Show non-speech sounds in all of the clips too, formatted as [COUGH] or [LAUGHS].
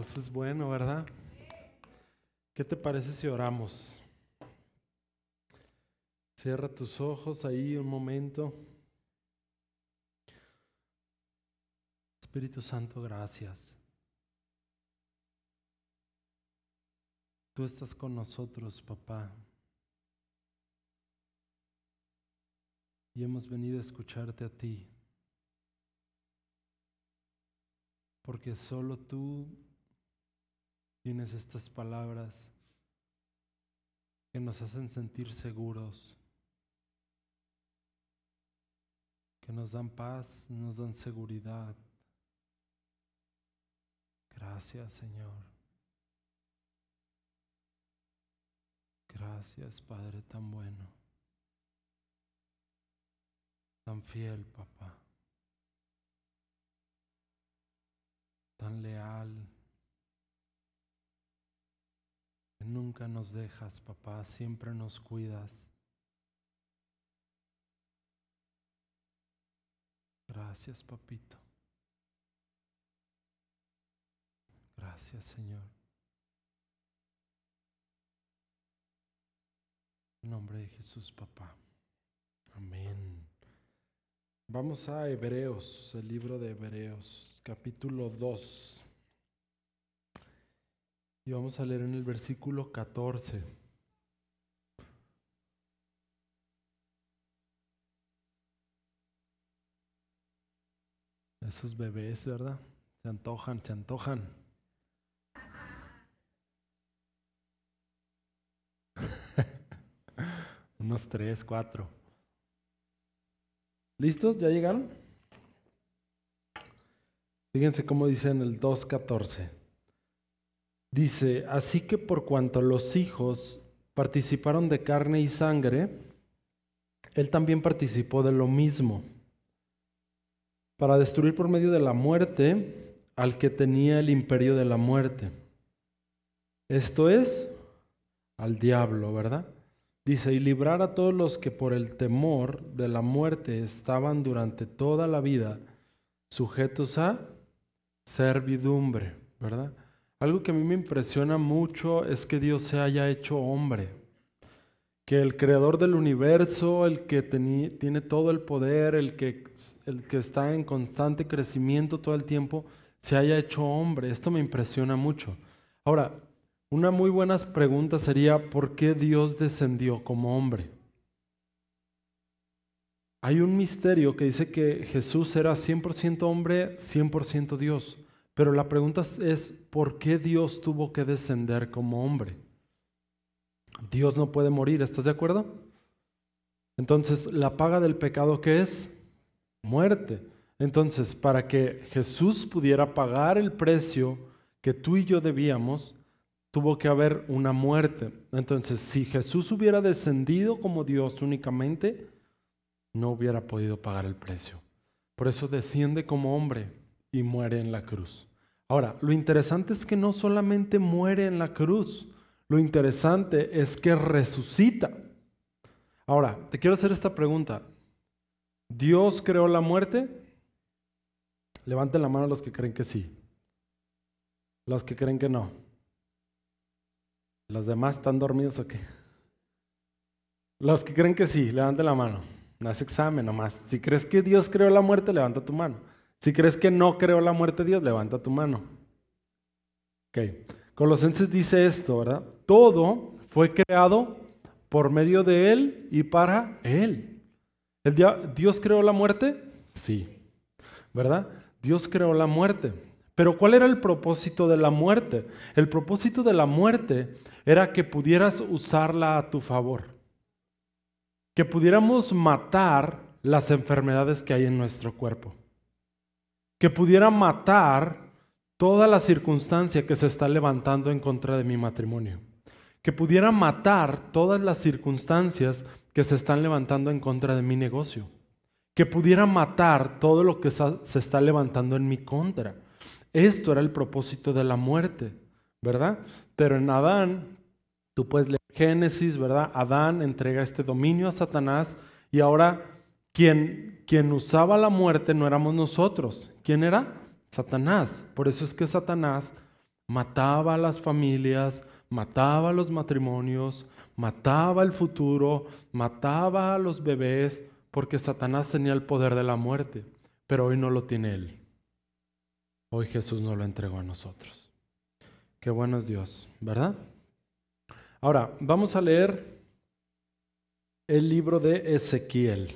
Es bueno, ¿verdad? ¿Qué te parece si oramos? Cierra tus ojos ahí un momento. Espíritu Santo, gracias. Tú estás con nosotros, papá. Y hemos venido a escucharte a ti. Porque solo tú tienes estas palabras que nos hacen sentir seguros, que nos dan paz, nos dan seguridad. Gracias, Señor. Gracias, Padre tan bueno, tan fiel, papá, tan leal. Nunca nos dejas, papá, siempre nos cuidas. Gracias, papito. Gracias, Señor. En nombre de Jesús, papá. Amén. Vamos a Hebreos, el libro de Hebreos, capítulo 2. Y vamos a leer en el versículo 14. Esos bebés, ¿verdad? Se antojan, se antojan. [LAUGHS] Unos tres, cuatro. ¿Listos? ¿Ya llegaron? Fíjense cómo dice en el 2.14. Dice, así que por cuanto los hijos participaron de carne y sangre, él también participó de lo mismo, para destruir por medio de la muerte al que tenía el imperio de la muerte. Esto es, al diablo, ¿verdad? Dice, y librar a todos los que por el temor de la muerte estaban durante toda la vida sujetos a servidumbre, ¿verdad? Algo que a mí me impresiona mucho es que Dios se haya hecho hombre, que el creador del universo, el que tiene todo el poder, el que, el que está en constante crecimiento todo el tiempo, se haya hecho hombre. Esto me impresiona mucho. Ahora, una muy buena pregunta sería, ¿por qué Dios descendió como hombre? Hay un misterio que dice que Jesús era 100% hombre, 100% Dios. Pero la pregunta es, ¿por qué Dios tuvo que descender como hombre? Dios no puede morir, ¿estás de acuerdo? Entonces, la paga del pecado, ¿qué es? Muerte. Entonces, para que Jesús pudiera pagar el precio que tú y yo debíamos, tuvo que haber una muerte. Entonces, si Jesús hubiera descendido como Dios únicamente, no hubiera podido pagar el precio. Por eso desciende como hombre y muere en la cruz. Ahora, lo interesante es que no solamente muere en la cruz, lo interesante es que resucita. Ahora, te quiero hacer esta pregunta. ¿Dios creó la muerte? Levanten la mano los que creen que sí. Los que creen que no. ¿Los demás están dormidos o qué? Los que creen que sí, levanten la mano. No es examen nomás. Si crees que Dios creó la muerte, levanta tu mano. Si crees que no creó la muerte Dios, levanta tu mano. Ok. Colosenses dice esto, ¿verdad? Todo fue creado por medio de Él y para Él. ¿El ¿Dios creó la muerte? Sí. ¿Verdad? Dios creó la muerte. Pero ¿cuál era el propósito de la muerte? El propósito de la muerte era que pudieras usarla a tu favor. Que pudiéramos matar las enfermedades que hay en nuestro cuerpo que pudiera matar toda la circunstancia que se está levantando en contra de mi matrimonio, que pudiera matar todas las circunstancias que se están levantando en contra de mi negocio, que pudiera matar todo lo que se está levantando en mi contra. Esto era el propósito de la muerte, ¿verdad? Pero en Adán, tú puedes leer Génesis, ¿verdad? Adán entrega este dominio a Satanás y ahora quien, quien usaba la muerte no éramos nosotros, ¿Quién era? Satanás. Por eso es que Satanás mataba a las familias, mataba a los matrimonios, mataba el futuro, mataba a los bebés, porque Satanás tenía el poder de la muerte, pero hoy no lo tiene él. Hoy Jesús nos lo entregó a nosotros. Qué bueno es Dios, ¿verdad? Ahora, vamos a leer el libro de Ezequiel.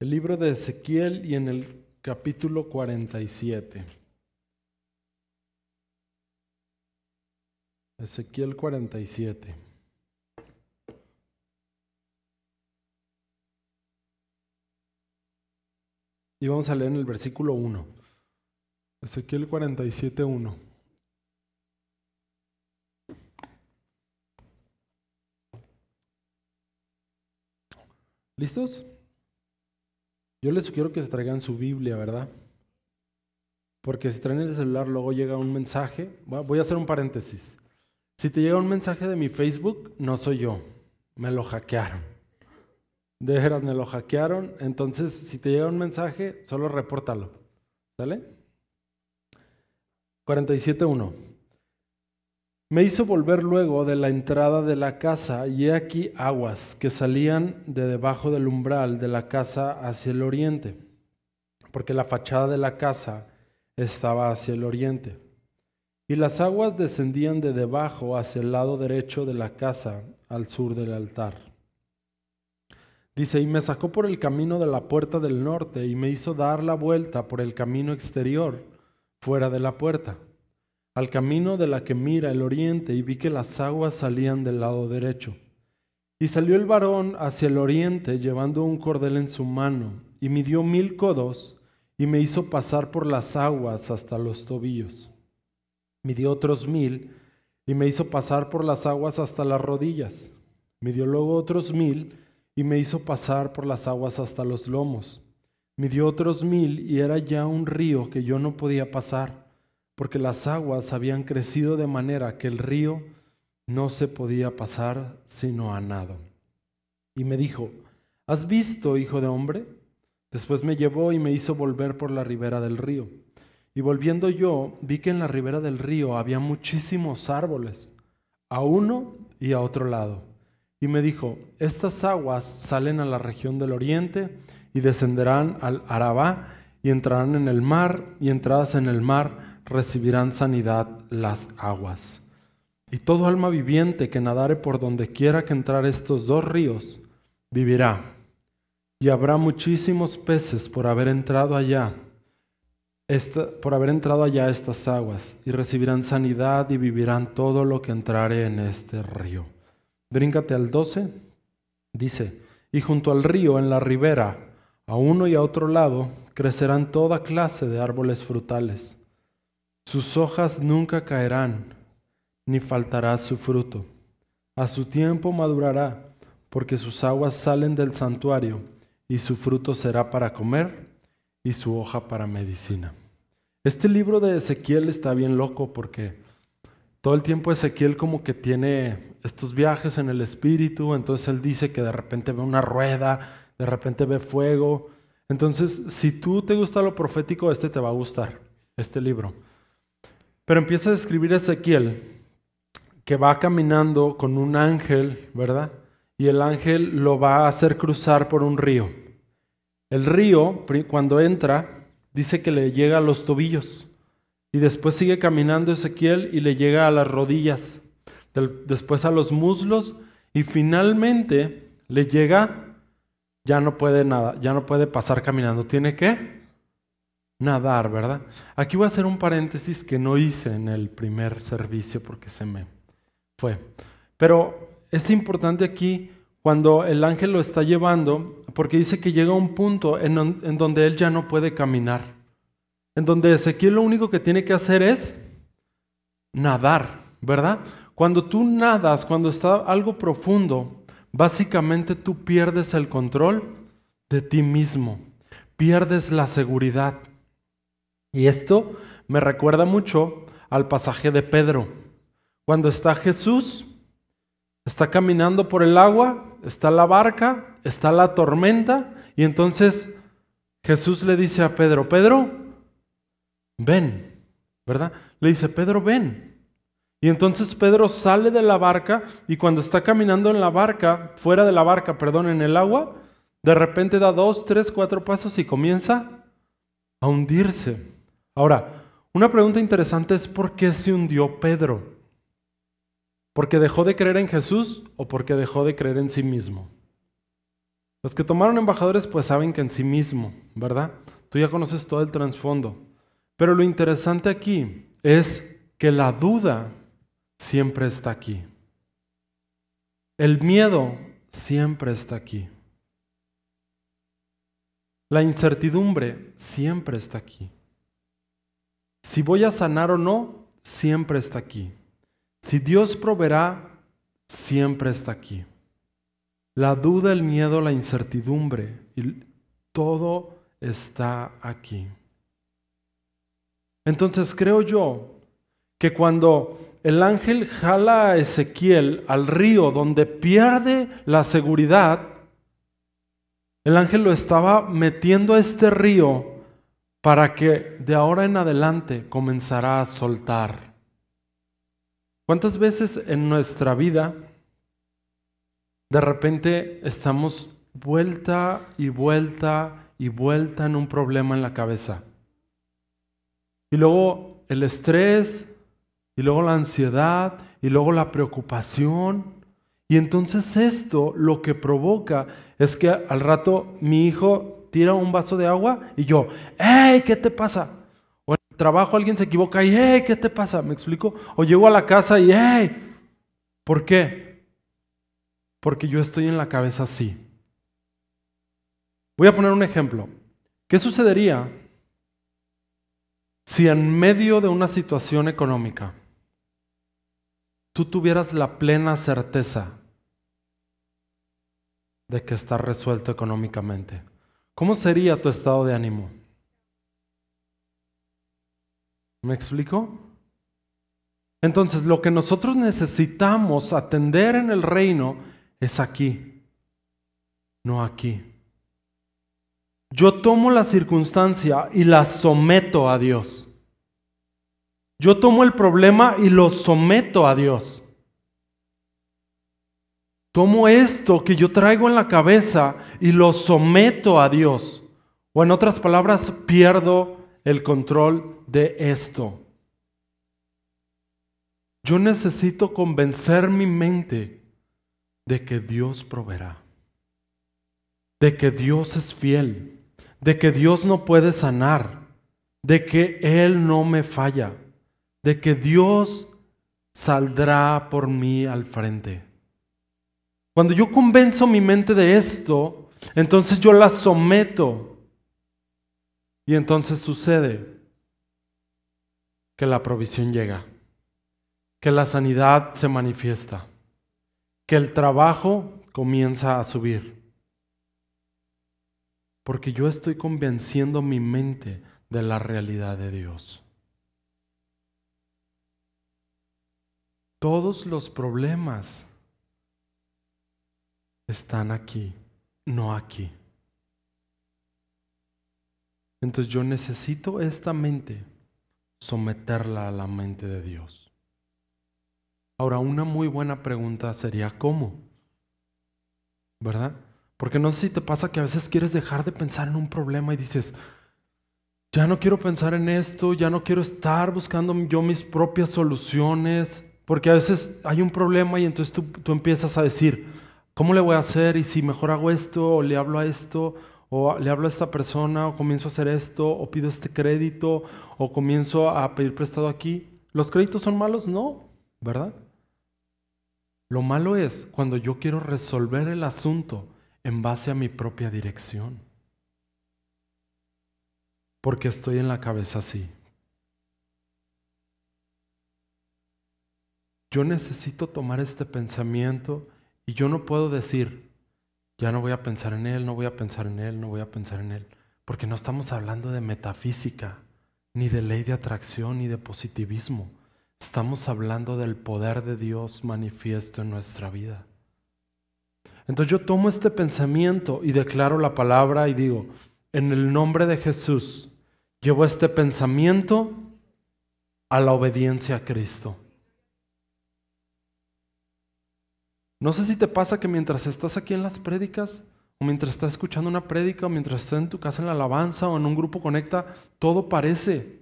El libro de Ezequiel y en el capítulo 47. Ezequiel 47. Y vamos a leer en el versículo 1. Ezequiel 47, 1. ¿Listos? Yo les sugiero que se traigan su Biblia, ¿verdad? Porque si traen el celular, luego llega un mensaje. Voy a hacer un paréntesis. Si te llega un mensaje de mi Facebook, no soy yo. Me lo hackearon. De veras, me lo hackearon. Entonces, si te llega un mensaje, solo repórtalo. ¿Sale? 47.1. Me hizo volver luego de la entrada de la casa y he aquí aguas que salían de debajo del umbral de la casa hacia el oriente, porque la fachada de la casa estaba hacia el oriente. Y las aguas descendían de debajo hacia el lado derecho de la casa al sur del altar. Dice, y me sacó por el camino de la puerta del norte y me hizo dar la vuelta por el camino exterior fuera de la puerta al camino de la que mira el oriente y vi que las aguas salían del lado derecho. Y salió el varón hacia el oriente llevando un cordel en su mano y midió mil codos y me hizo pasar por las aguas hasta los tobillos. Midió otros mil y me hizo pasar por las aguas hasta las rodillas. Midió luego otros mil y me hizo pasar por las aguas hasta los lomos. Midió otros mil y era ya un río que yo no podía pasar porque las aguas habían crecido de manera que el río no se podía pasar sino a nado. Y me dijo, ¿has visto, hijo de hombre? Después me llevó y me hizo volver por la ribera del río. Y volviendo yo, vi que en la ribera del río había muchísimos árboles, a uno y a otro lado. Y me dijo, estas aguas salen a la región del oriente y descenderán al Arabá y entrarán en el mar y entradas en el mar recibirán sanidad las aguas. Y todo alma viviente que nadare por donde quiera que entrar estos dos ríos, vivirá. Y habrá muchísimos peces por haber entrado allá, por haber entrado allá estas aguas, y recibirán sanidad y vivirán todo lo que entrare en este río. Bríncate al 12, dice, y junto al río, en la ribera, a uno y a otro lado, crecerán toda clase de árboles frutales sus hojas nunca caerán, ni faltará su fruto. A su tiempo madurará, porque sus aguas salen del santuario, y su fruto será para comer, y su hoja para medicina. Este libro de Ezequiel está bien loco porque todo el tiempo Ezequiel como que tiene estos viajes en el espíritu, entonces él dice que de repente ve una rueda, de repente ve fuego. Entonces, si tú te gusta lo profético, este te va a gustar, este libro. Pero empieza a describir Ezequiel que va caminando con un ángel, ¿verdad? Y el ángel lo va a hacer cruzar por un río. El río, cuando entra, dice que le llega a los tobillos. Y después sigue caminando Ezequiel y le llega a las rodillas. Después a los muslos. Y finalmente le llega, ya no puede nada, ya no puede pasar caminando. ¿Tiene que? Nadar, ¿verdad? Aquí voy a hacer un paréntesis que no hice en el primer servicio porque se me fue. Pero es importante aquí cuando el ángel lo está llevando, porque dice que llega un punto en, en donde él ya no puede caminar, en donde Ezequiel lo único que tiene que hacer es nadar, ¿verdad? Cuando tú nadas, cuando está algo profundo, básicamente tú pierdes el control de ti mismo, pierdes la seguridad. Y esto me recuerda mucho al pasaje de Pedro. Cuando está Jesús, está caminando por el agua, está la barca, está la tormenta, y entonces Jesús le dice a Pedro, Pedro, ven, ¿verdad? Le dice, Pedro, ven. Y entonces Pedro sale de la barca y cuando está caminando en la barca, fuera de la barca, perdón, en el agua, de repente da dos, tres, cuatro pasos y comienza a hundirse. Ahora, una pregunta interesante es ¿por qué se hundió Pedro? ¿Porque dejó de creer en Jesús o porque dejó de creer en sí mismo? Los que tomaron embajadores pues saben que en sí mismo, ¿verdad? Tú ya conoces todo el trasfondo. Pero lo interesante aquí es que la duda siempre está aquí. El miedo siempre está aquí. La incertidumbre siempre está aquí. Si voy a sanar o no, siempre está aquí. Si Dios proveerá, siempre está aquí. La duda, el miedo, la incertidumbre, todo está aquí. Entonces creo yo que cuando el ángel jala a Ezequiel al río donde pierde la seguridad, el ángel lo estaba metiendo a este río para que de ahora en adelante comenzara a soltar. ¿Cuántas veces en nuestra vida de repente estamos vuelta y vuelta y vuelta en un problema en la cabeza? Y luego el estrés, y luego la ansiedad, y luego la preocupación. Y entonces esto lo que provoca es que al rato mi hijo tira un vaso de agua y yo, ¡hey! ¿Qué te pasa? O en el trabajo alguien se equivoca y, ¡hey! ¿Qué te pasa? ¿Me explico? O llego a la casa y, ¡hey! ¿Por qué? Porque yo estoy en la cabeza así. Voy a poner un ejemplo. ¿Qué sucedería si en medio de una situación económica tú tuvieras la plena certeza de que está resuelto económicamente, ¿cómo sería tu estado de ánimo? ¿Me explico? Entonces, lo que nosotros necesitamos atender en el reino es aquí, no aquí. Yo tomo la circunstancia y la someto a Dios. Yo tomo el problema y lo someto a Dios. Tomo esto que yo traigo en la cabeza y lo someto a Dios. O en otras palabras, pierdo el control de esto. Yo necesito convencer mi mente de que Dios proveerá, de que Dios es fiel, de que Dios no puede sanar, de que Él no me falla, de que Dios saldrá por mí al frente. Cuando yo convenzo mi mente de esto, entonces yo la someto. Y entonces sucede que la provisión llega, que la sanidad se manifiesta, que el trabajo comienza a subir porque yo estoy convenciendo mi mente de la realidad de Dios. Todos los problemas están aquí, no aquí. Entonces yo necesito esta mente someterla a la mente de Dios. Ahora, una muy buena pregunta sería, ¿cómo? ¿Verdad? Porque no sé si te pasa que a veces quieres dejar de pensar en un problema y dices, ya no quiero pensar en esto, ya no quiero estar buscando yo mis propias soluciones, porque a veces hay un problema y entonces tú, tú empiezas a decir, ¿cómo le voy a hacer? Y si mejor hago esto, o le hablo a esto, o le hablo a esta persona, o comienzo a hacer esto, o pido este crédito, o comienzo a pedir prestado aquí. ¿Los créditos son malos? No, ¿verdad? Lo malo es cuando yo quiero resolver el asunto en base a mi propia dirección. Porque estoy en la cabeza así. Yo necesito tomar este pensamiento y yo no puedo decir, ya no voy a pensar en él, no voy a pensar en él, no voy a pensar en él. Porque no estamos hablando de metafísica, ni de ley de atracción, ni de positivismo. Estamos hablando del poder de Dios manifiesto en nuestra vida. Entonces yo tomo este pensamiento y declaro la palabra y digo, en el nombre de Jesús, llevo este pensamiento a la obediencia a Cristo. No sé si te pasa que mientras estás aquí en las prédicas, o mientras estás escuchando una prédica, o mientras estás en tu casa en la alabanza, o en un grupo conecta, todo parece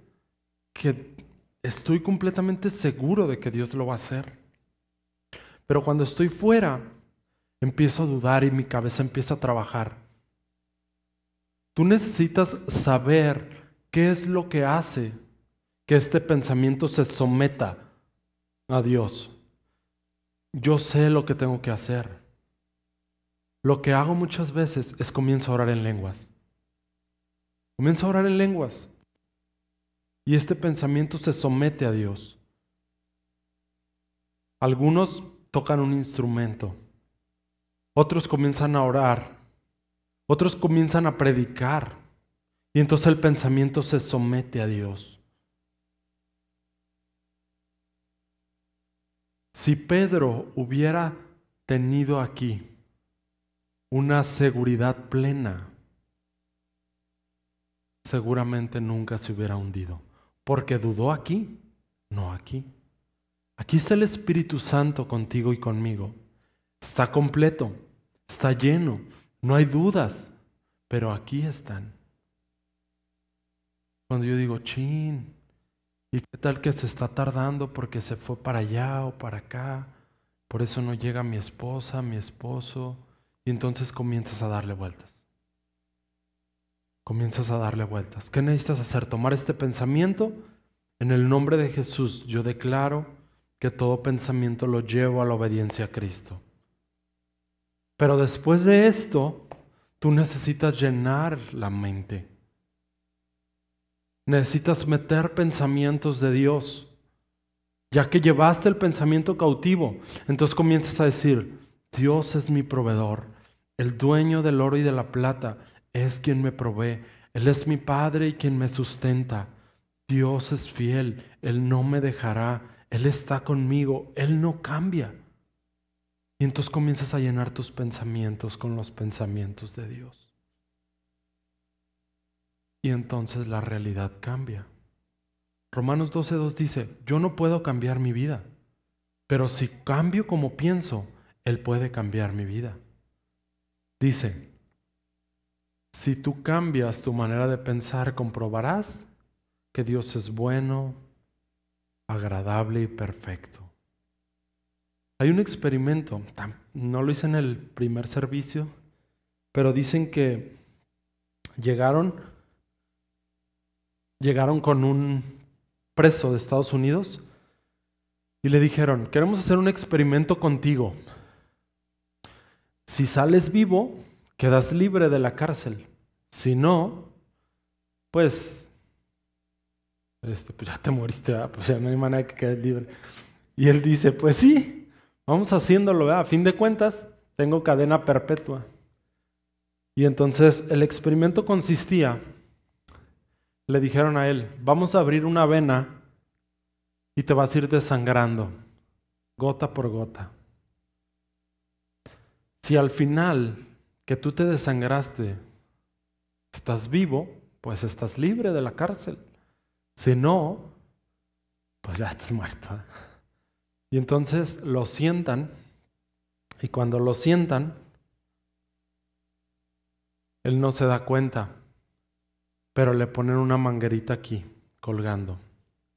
que estoy completamente seguro de que Dios lo va a hacer. Pero cuando estoy fuera, empiezo a dudar y mi cabeza empieza a trabajar. Tú necesitas saber qué es lo que hace que este pensamiento se someta a Dios. Yo sé lo que tengo que hacer. Lo que hago muchas veces es comienzo a orar en lenguas. Comienzo a orar en lenguas. Y este pensamiento se somete a Dios. Algunos tocan un instrumento. Otros comienzan a orar. Otros comienzan a predicar. Y entonces el pensamiento se somete a Dios. Si Pedro hubiera tenido aquí una seguridad plena, seguramente nunca se hubiera hundido, porque dudó aquí, no aquí. Aquí está el Espíritu Santo contigo y conmigo. Está completo, está lleno, no hay dudas, pero aquí están. Cuando yo digo, chin, ¿y qué tal que se está tardando porque se fue para allá o para acá? Por eso no llega mi esposa, mi esposo. Y entonces comienzas a darle vueltas. Comienzas a darle vueltas. ¿Qué necesitas hacer? Tomar este pensamiento. En el nombre de Jesús yo declaro que todo pensamiento lo llevo a la obediencia a Cristo. Pero después de esto, tú necesitas llenar la mente. Necesitas meter pensamientos de Dios. Ya que llevaste el pensamiento cautivo, entonces comienzas a decir, Dios es mi proveedor, el dueño del oro y de la plata es quien me provee, Él es mi Padre y quien me sustenta. Dios es fiel, Él no me dejará, Él está conmigo, Él no cambia. Y entonces comienzas a llenar tus pensamientos con los pensamientos de Dios. Y entonces la realidad cambia. Romanos 12.2 dice, yo no puedo cambiar mi vida, pero si cambio como pienso, Él puede cambiar mi vida. Dice, si tú cambias tu manera de pensar, comprobarás que Dios es bueno, agradable y perfecto. Hay un experimento, no lo hice en el primer servicio, pero dicen que llegaron, llegaron con un preso de Estados Unidos y le dijeron, queremos hacer un experimento contigo. Si sales vivo, quedas libre de la cárcel. Si no, pues, este, pues ya te moriste, pues ya no hay manera que quedes libre. Y él dice, pues sí, Vamos haciéndolo, a fin de cuentas, tengo cadena perpetua. Y entonces el experimento consistía, le dijeron a él, vamos a abrir una vena y te vas a ir desangrando, gota por gota. Si al final que tú te desangraste estás vivo, pues estás libre de la cárcel. Si no, pues ya estás muerto. Y entonces lo sientan y cuando lo sientan, él no se da cuenta, pero le ponen una manguerita aquí, colgando.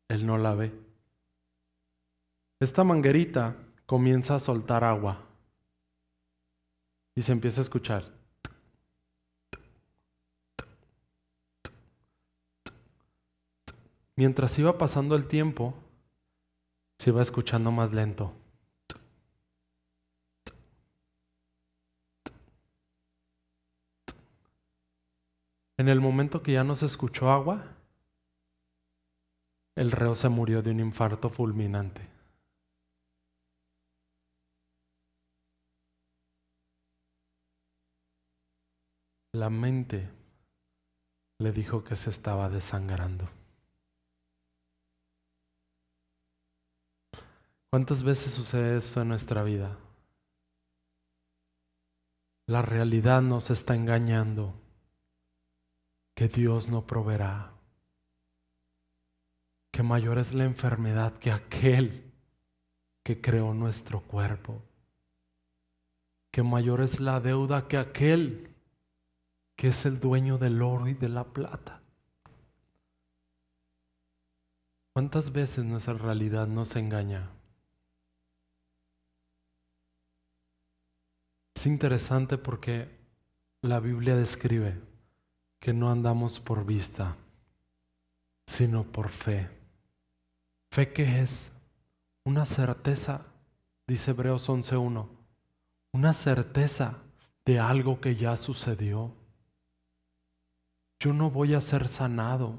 Él no la ve. Esta manguerita comienza a soltar agua y se empieza a escuchar. Mientras iba pasando el tiempo, se va escuchando más lento. En el momento que ya no se escuchó agua, el reo se murió de un infarto fulminante. La mente le dijo que se estaba desangrando. ¿Cuántas veces sucede esto en nuestra vida? La realidad nos está engañando que Dios no proveerá, que mayor es la enfermedad que aquel que creó nuestro cuerpo, que mayor es la deuda que aquel que es el dueño del oro y de la plata. ¿Cuántas veces nuestra realidad nos engaña? Es interesante porque la Biblia describe que no andamos por vista, sino por fe. ¿Fe qué es? Una certeza, dice Hebreos 11.1, una certeza de algo que ya sucedió. Yo no voy a ser sanado.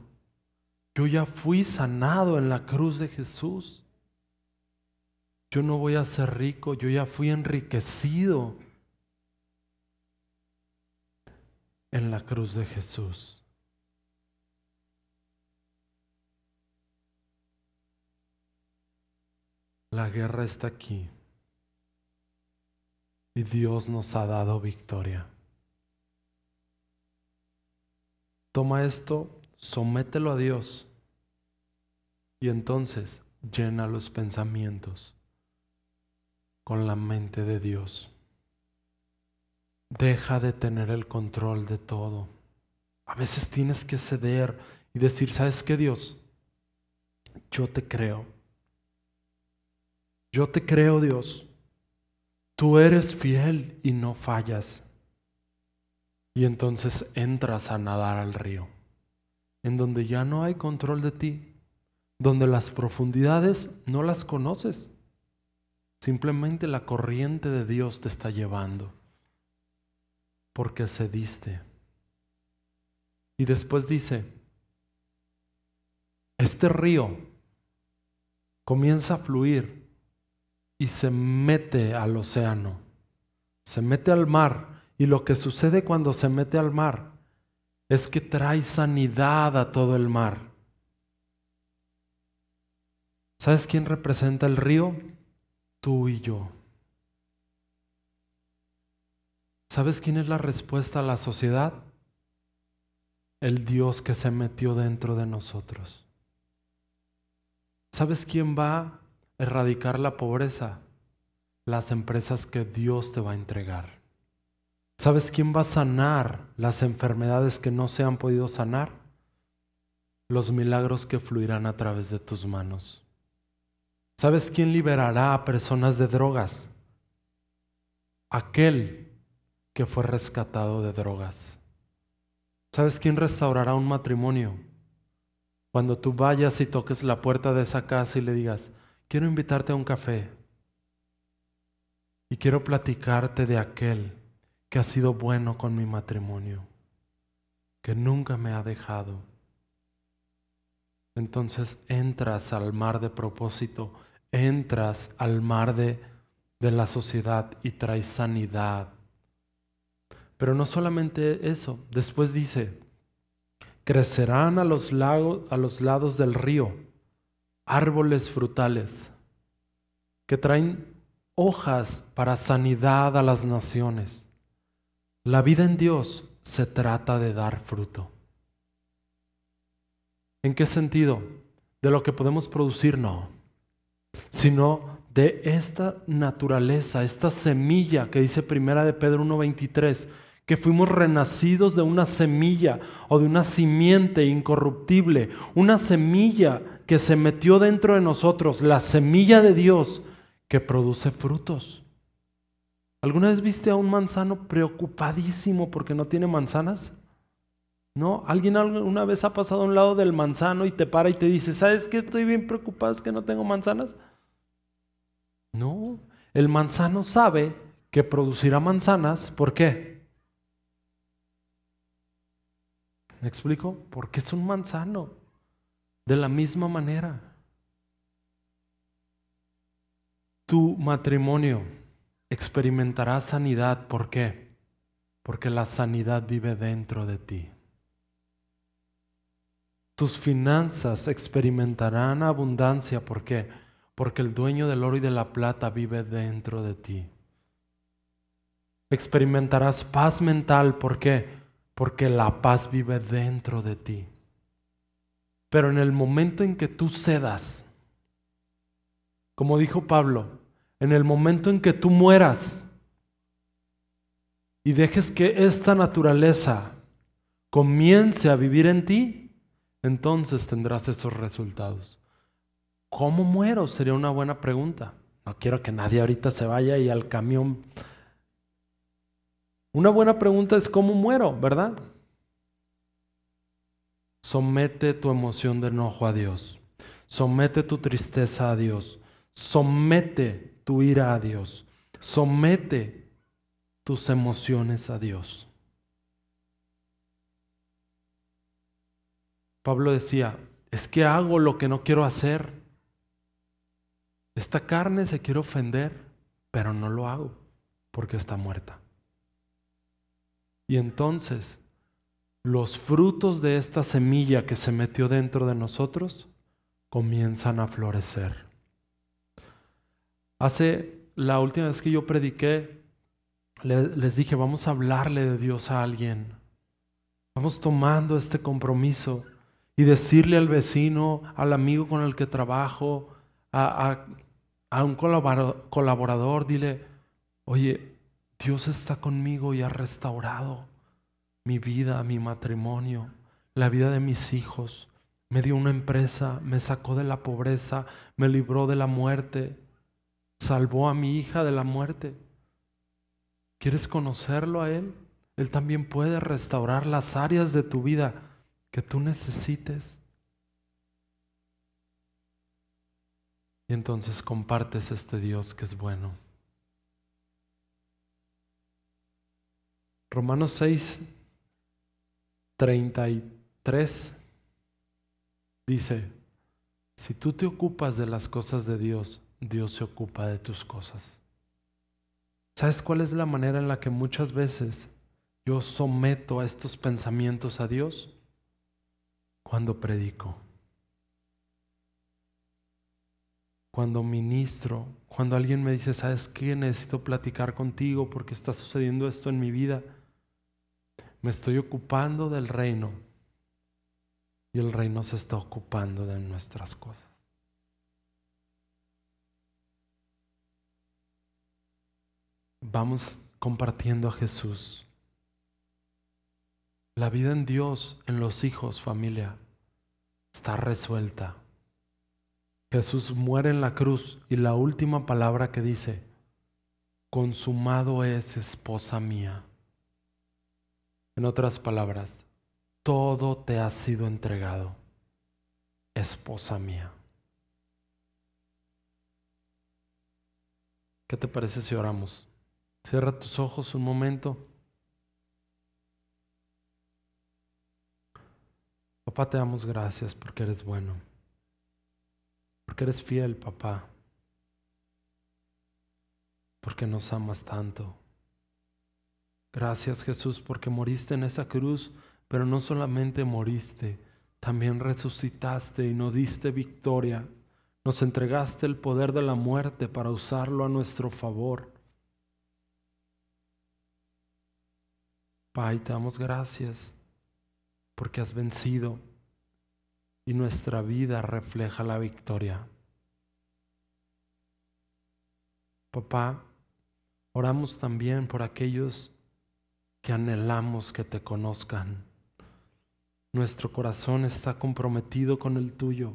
Yo ya fui sanado en la cruz de Jesús. Yo no voy a ser rico, yo ya fui enriquecido en la cruz de Jesús. La guerra está aquí y Dios nos ha dado victoria. Toma esto, somételo a Dios y entonces llena los pensamientos con la mente de Dios. Deja de tener el control de todo. A veces tienes que ceder y decir, ¿sabes qué Dios? Yo te creo. Yo te creo Dios. Tú eres fiel y no fallas. Y entonces entras a nadar al río, en donde ya no hay control de ti, donde las profundidades no las conoces. Simplemente la corriente de Dios te está llevando porque cediste. Y después dice, este río comienza a fluir y se mete al océano, se mete al mar. Y lo que sucede cuando se mete al mar es que trae sanidad a todo el mar. ¿Sabes quién representa el río? Tú y yo. ¿Sabes quién es la respuesta a la sociedad? El Dios que se metió dentro de nosotros. ¿Sabes quién va a erradicar la pobreza? Las empresas que Dios te va a entregar. ¿Sabes quién va a sanar las enfermedades que no se han podido sanar? Los milagros que fluirán a través de tus manos. ¿Sabes quién liberará a personas de drogas? Aquel que fue rescatado de drogas. ¿Sabes quién restaurará un matrimonio? Cuando tú vayas y toques la puerta de esa casa y le digas, quiero invitarte a un café y quiero platicarte de aquel que ha sido bueno con mi matrimonio, que nunca me ha dejado. Entonces entras al mar de propósito, entras al mar de, de la sociedad y traes sanidad, pero no solamente eso, después dice, crecerán a los, lagos, a los lados del río árboles frutales que traen hojas para sanidad a las naciones. La vida en Dios se trata de dar fruto. ¿En qué sentido? De lo que podemos producir, no, sino de esta naturaleza, esta semilla que dice primera de Pedro 1.23, que fuimos renacidos de una semilla o de una simiente incorruptible, una semilla que se metió dentro de nosotros, la semilla de Dios que produce frutos. ¿Alguna vez viste a un manzano preocupadísimo porque no tiene manzanas? ¿No? ¿Alguien alguna vez ha pasado a un lado del manzano y te para y te dice, ¿sabes qué? Estoy bien preocupado, es que no tengo manzanas. No, el manzano sabe que producirá manzanas, ¿por qué? ¿Me explico? Porque es un manzano. De la misma manera. Tu matrimonio experimentará sanidad. ¿Por qué? Porque la sanidad vive dentro de ti. Tus finanzas experimentarán abundancia. ¿Por qué? Porque el dueño del oro y de la plata vive dentro de ti. Experimentarás paz mental. ¿Por qué? Porque la paz vive dentro de ti. Pero en el momento en que tú cedas, como dijo Pablo, en el momento en que tú mueras y dejes que esta naturaleza comience a vivir en ti, entonces tendrás esos resultados. ¿Cómo muero? Sería una buena pregunta. No quiero que nadie ahorita se vaya y al camión. Una buena pregunta es ¿cómo muero? ¿Verdad? Somete tu emoción de enojo a Dios. Somete tu tristeza a Dios. Somete tu ira a Dios. Somete tus emociones a Dios. Pablo decía, es que hago lo que no quiero hacer. Esta carne se quiere ofender, pero no lo hago porque está muerta. Y entonces los frutos de esta semilla que se metió dentro de nosotros comienzan a florecer. Hace la última vez que yo prediqué, les dije, vamos a hablarle de Dios a alguien. Vamos tomando este compromiso y decirle al vecino, al amigo con el que trabajo, a, un colaborador, dile, oye, Dios está conmigo y ha restaurado mi vida, mi matrimonio, la vida de mis hijos. Me dio una empresa, me sacó de la pobreza, me libró de la muerte, salvó a mi hija de la muerte. ¿Quieres conocerlo a Él? Él también puede restaurar las áreas de tu vida que tú necesites. Y entonces compartes este Dios que es bueno. Romanos 6, 33 dice, si tú te ocupas de las cosas de Dios, Dios se ocupa de tus cosas. ¿Sabes cuál es la manera en la que muchas veces yo someto a estos pensamientos a Dios? Cuando predico, cuando ministro, cuando alguien me dice, ¿sabes qué? Necesito platicar contigo porque está sucediendo esto en mi vida me estoy ocupando del reino y el reino se está ocupando de nuestras cosas. Vamos compartiendo a Jesús. La vida en Dios, en los hijos, familia, está resuelta. Jesús muere en la cruz y la última palabra que dice, consumado es esposa mía. En otras palabras, todo te ha sido entregado, esposa mía. ¿Qué te parece si oramos? Cierra tus ojos un momento. Papá, te damos gracias porque eres bueno, porque eres fiel, papá, porque nos amas tanto. Gracias Jesús porque moriste en esa cruz, pero no solamente moriste, también resucitaste y nos diste victoria. Nos entregaste el poder de la muerte para usarlo a nuestro favor. Pai, te damos gracias porque has vencido y nuestra vida refleja la victoria. Papá, oramos también por aquellos que anhelamos que te conozcan. Nuestro corazón está comprometido con el tuyo.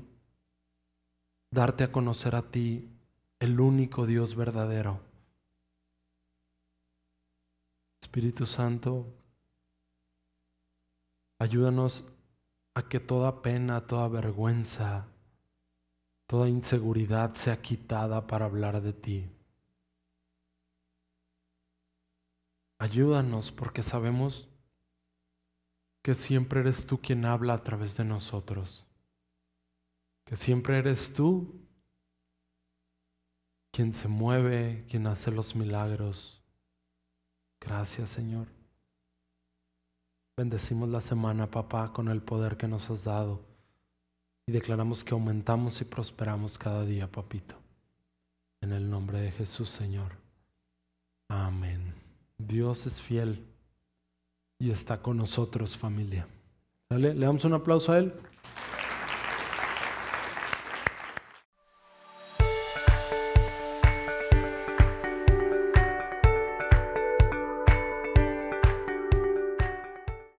Darte a conocer a ti, el único Dios verdadero. Espíritu Santo, ayúdanos a que toda pena, toda vergüenza, toda inseguridad sea quitada para hablar de ti. Ayúdanos porque sabemos que siempre eres tú quien habla a través de nosotros. Que siempre eres tú quien se mueve, quien hace los milagros. Gracias Señor. Bendecimos la semana, papá, con el poder que nos has dado. Y declaramos que aumentamos y prosperamos cada día, papito. En el nombre de Jesús, Señor. Amén. Dios es fiel y está con nosotros, familia. ¿Le damos un aplauso a Él?